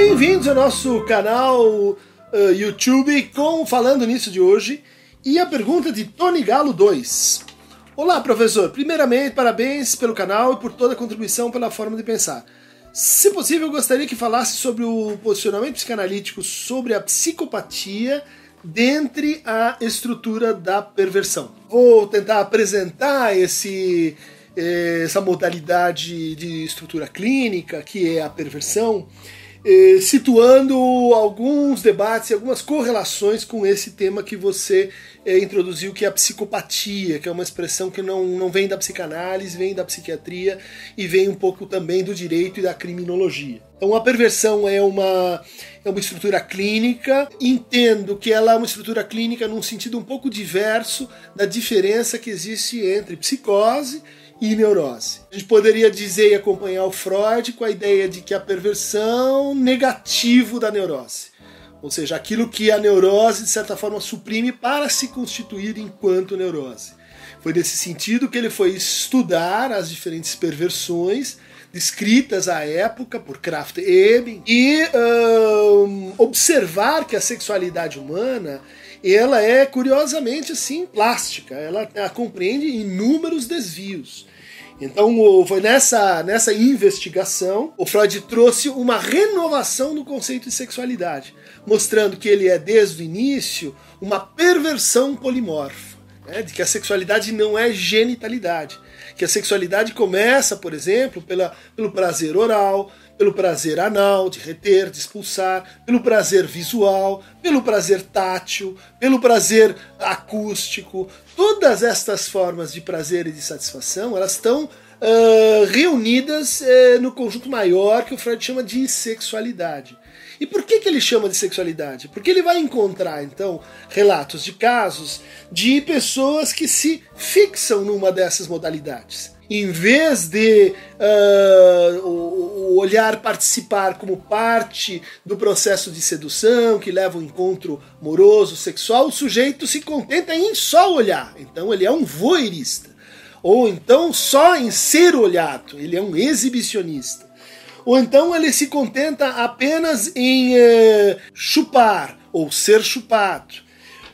Bem-vindos ao nosso canal uh, YouTube com Falando Nisso de hoje. E a pergunta de Tony Galo 2. Olá, professor. Primeiramente, parabéns pelo canal e por toda a contribuição pela forma de pensar. Se possível, gostaria que falasse sobre o posicionamento psicanalítico sobre a psicopatia dentre a estrutura da perversão. Vou tentar apresentar esse, eh, essa modalidade de estrutura clínica, que é a perversão, eh, situando alguns debates e algumas correlações com esse tema que você eh, introduziu, que é a psicopatia, que é uma expressão que não, não vem da psicanálise, vem da psiquiatria e vem um pouco também do direito e da criminologia. Então a perversão é uma, é uma estrutura clínica, entendo que ela é uma estrutura clínica num sentido um pouco diverso da diferença que existe entre psicose e neurose. A gente poderia dizer e acompanhar o Freud com a ideia de que a perversão negativo da neurose. Ou seja, aquilo que a neurose, de certa forma, suprime para se constituir enquanto neurose. Foi nesse sentido que ele foi estudar as diferentes perversões descritas à época por Kraft Ebing e um, observar que a sexualidade humana ela é curiosamente assim plástica, ela, compreende inúmeros desvios. Então foi nessa, nessa investigação o Freud trouxe uma renovação do conceito de sexualidade, mostrando que ele é desde o início uma perversão polimorfa, né, de que a sexualidade não é genitalidade, que a sexualidade começa, por exemplo, pela, pelo prazer oral, pelo prazer anal, de reter, de expulsar, pelo prazer visual, pelo prazer tátil, pelo prazer acústico. Todas estas formas de prazer e de satisfação, elas estão uh, reunidas uh, no conjunto maior que o Freud chama de sexualidade. E por que, que ele chama de sexualidade? Porque ele vai encontrar, então, relatos de casos de pessoas que se fixam numa dessas modalidades em vez de uh, o, olhar participar como parte do processo de sedução que leva ao encontro amoroso, sexual, o sujeito se contenta em só olhar. Então ele é um voyeurista. Ou então só em ser olhado, ele é um exibicionista. Ou então ele se contenta apenas em uh, chupar ou ser chupado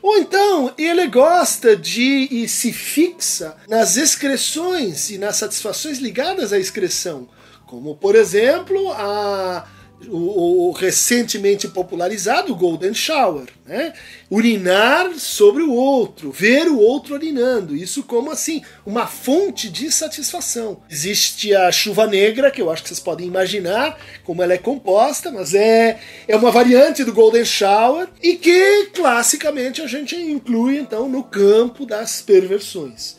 ou então ele gosta de e se fixa nas excreções e nas satisfações ligadas à excreção, como por exemplo a o, o, recentemente popularizado Golden Shower, né? Urinar sobre o outro, ver o outro urinando, isso como assim uma fonte de satisfação. Existe a chuva negra, que eu acho que vocês podem imaginar como ela é composta, mas é, é uma variante do Golden Shower e que classicamente a gente inclui então no campo das perversões.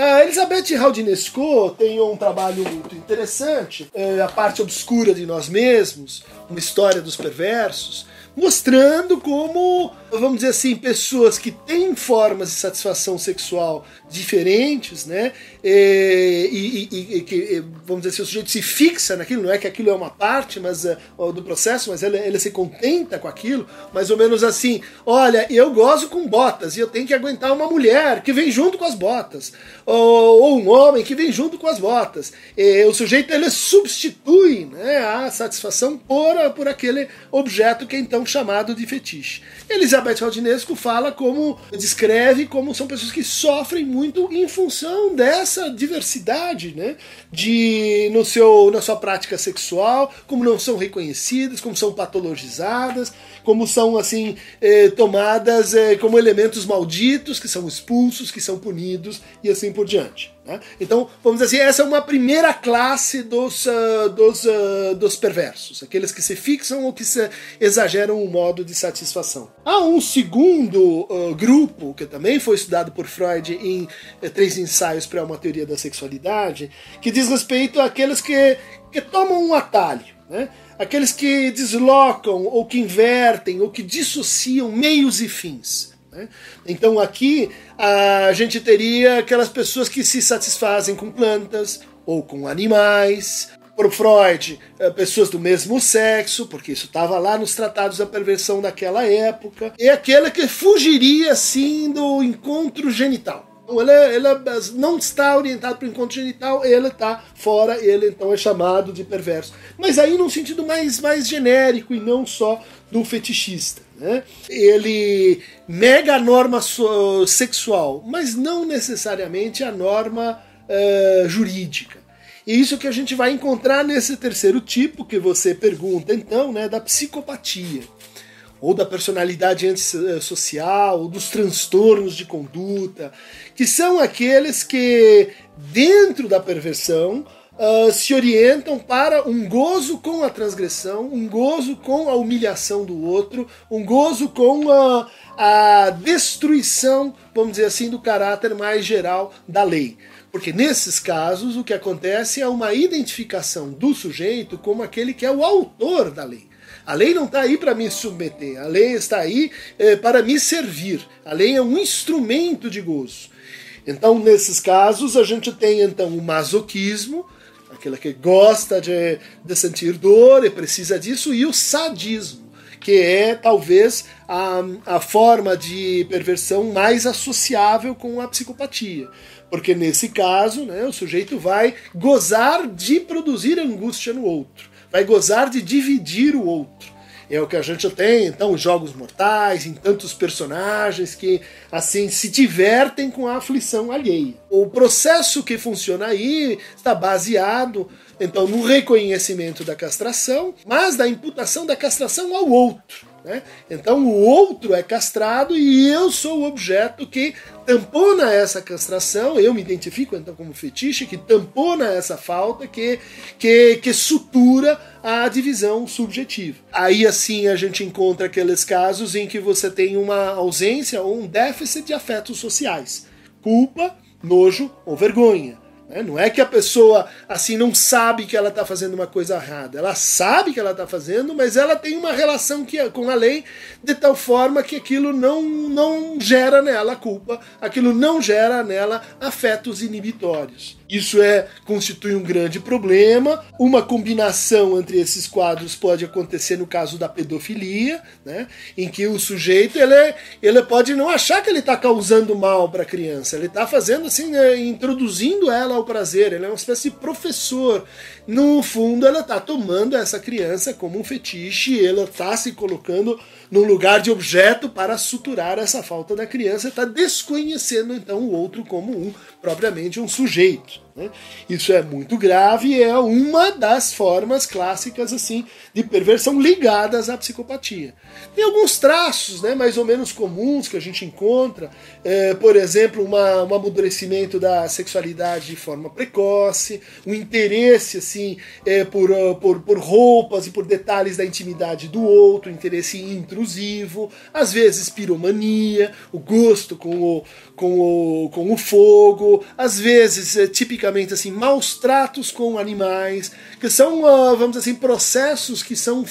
A Elizabeth Haldinesco tem um trabalho muito interessante, é a parte obscura de nós mesmos, uma história dos perversos, mostrando como, vamos dizer assim, pessoas que têm formas de satisfação sexual diferentes, né? E, e, e, que, vamos dizer assim, o sujeito se fixa naquilo, não é que aquilo é uma parte mas, uh, do processo, mas ele, ele se contenta com aquilo, mais ou menos assim: olha, eu gozo com botas e eu tenho que aguentar uma mulher que vem junto com as botas, ou, ou um homem que vem junto com as botas. E, o sujeito ele substitui né, a satisfação por, por aquele objeto que é então chamado de fetiche. Elizabeth Aldinesco fala como, descreve como são pessoas que sofrem muito em função dessa diversidade, né? De no seu na sua prática sexual, como não são reconhecidas, como são patologizadas, como são assim eh, tomadas eh, como elementos malditos que são expulsos, que são punidos e assim por diante. Né? Então, vamos dizer assim, essa é uma primeira classe dos, uh, dos, uh, dos perversos, aqueles que se fixam ou que exageram o modo de satisfação. Há um segundo uh, grupo, que também foi estudado por Freud em eh, Três Ensaios para uma Teoria da Sexualidade, que diz respeito àqueles que, que tomam um atalho. Né? Aqueles que deslocam, ou que invertem, ou que dissociam meios e fins. Né? Então aqui a gente teria aquelas pessoas que se satisfazem com plantas ou com animais. Para Freud, eh, pessoas do mesmo sexo, porque isso estava lá nos tratados da perversão daquela época. E aquela que fugiria assim do encontro genital. Então, ele, ele não está orientado para o encontro genital, ele está fora, ele então é chamado de perverso. Mas aí num sentido mais, mais genérico e não só do fetichista. Né? Ele nega a norma sexual, mas não necessariamente a norma uh, jurídica. E isso que a gente vai encontrar nesse terceiro tipo que você pergunta, então, né, da psicopatia ou da personalidade antissocial, ou dos transtornos de conduta, que são aqueles que, dentro da perversão, uh, se orientam para um gozo com a transgressão, um gozo com a humilhação do outro, um gozo com a, a destruição, vamos dizer assim, do caráter mais geral da lei. Porque nesses casos o que acontece é uma identificação do sujeito como aquele que é o autor da lei. A lei não está aí para me submeter, a lei está aí é, para me servir. A lei é um instrumento de gozo. Então, nesses casos, a gente tem então o masoquismo, aquele que gosta de, de sentir dor e precisa disso, e o sadismo, que é talvez a, a forma de perversão mais associável com a psicopatia. Porque nesse caso, né, o sujeito vai gozar de produzir angústia no outro vai gozar de dividir o outro. É o que a gente tem, então, os jogos mortais, em tantos personagens que, assim, se divertem com a aflição alheia. O processo que funciona aí está baseado, então, no reconhecimento da castração, mas da imputação da castração ao outro. Né? Então o outro é castrado e eu sou o objeto que tampona essa castração, eu me identifico então como fetiche, que tampona essa falta, que, que, que sutura a divisão subjetiva. Aí assim a gente encontra aqueles casos em que você tem uma ausência ou um déficit de afetos sociais. Culpa, nojo ou vergonha. Né? Não é que a pessoa assim não sabe que ela está fazendo uma coisa errada. Ela sabe que ela está fazendo, mas ela tem uma relação que, com a lei de tal forma que aquilo não, não gera nela culpa, aquilo não gera nela afetos inibitórios. Isso é constitui um grande problema. Uma combinação entre esses quadros pode acontecer no caso da pedofilia, né, em que o sujeito ele, ele pode não achar que ele está causando mal para a criança, ele está fazendo assim, né, introduzindo ela ao prazer. Ele é uma espécie de professor. No fundo, ela está tomando essa criança como um fetiche, ela está se colocando num lugar de objeto para suturar essa falta da criança, está desconhecendo então o outro como um propriamente um sujeito. Né? Isso é muito grave e é uma das formas clássicas assim de perversão ligadas à psicopatia. Tem alguns traços né, mais ou menos comuns que a gente encontra, é, por exemplo, uma, um amadurecimento da sexualidade de forma precoce, um interesse assim é, por, por, por roupas e por detalhes da intimidade do outro, interesse intrusivo, às vezes piromania, o gosto com o, com o, com o fogo, às vezes, é, tipicamente assim, maus tratos com animais, que são, uh, vamos assim, processos que são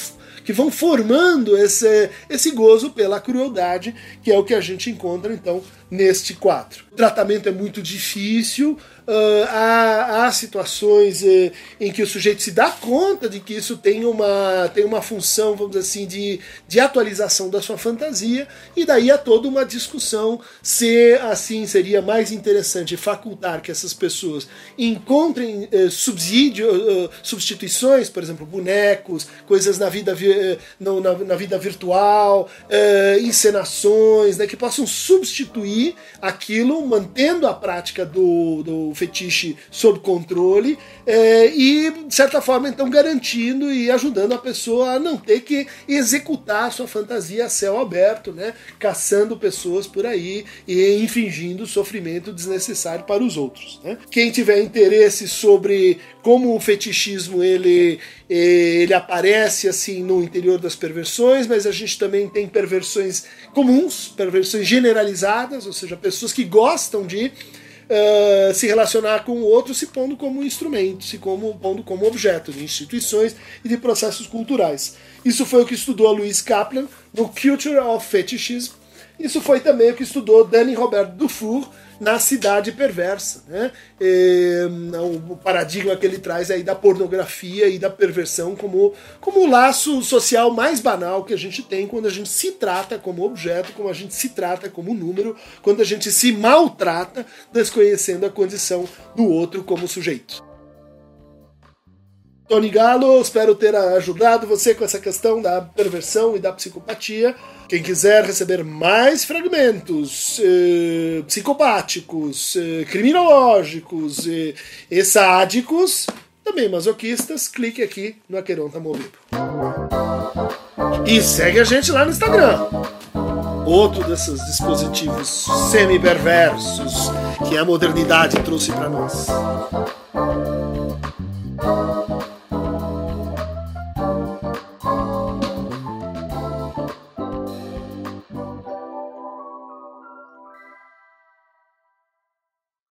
que vão formando esse, esse gozo pela crueldade, que é o que a gente encontra então neste quadro. O tratamento é muito difícil, Uh, há, há, situações uh, em que o sujeito se dá conta de que isso tem uma, tem uma função, vamos dizer assim, de, de atualização da sua fantasia, e daí há toda uma discussão se assim seria mais interessante facultar que essas pessoas encontrem uh, subsídio, substituições, por exemplo, bonecos, coisas na vida, no, na, na, vida virtual, encenações, né, que possam substituir aquilo, mantendo a prática do, do fetiche sob controle é, e, de certa forma, então garantindo e ajudando a pessoa a não ter que executar a sua fantasia a céu aberto, né, caçando pessoas por aí e infligindo sofrimento desnecessário para os outros. Né. Quem tiver interesse sobre como o fetichismo ele, ele aparece assim no interior das perversões, mas a gente também tem perversões comuns, perversões generalizadas, ou seja, pessoas que gostam de uh, se relacionar com o outro se pondo como instrumento, se como, pondo como objeto de instituições e de processos culturais. Isso foi o que estudou a Louise Kaplan no Culture of Fetishism, Isso foi também o que estudou Dani Roberto Dufour na Cidade Perversa. Né? E, o paradigma que ele traz aí da pornografia e da perversão como, como o laço social mais banal que a gente tem quando a gente se trata como objeto, como a gente se trata como número, quando a gente se maltrata, desconhecendo a condição do outro como sujeito. Tony Galo, espero ter ajudado você com essa questão da perversão e da psicopatia. Quem quiser receber mais fragmentos eh, psicopáticos, eh, criminológicos eh, e sádicos, também masoquistas, clique aqui no Aqueronta Movido. E segue a gente lá no Instagram. Outro desses dispositivos semi-perversos que a modernidade trouxe para nós.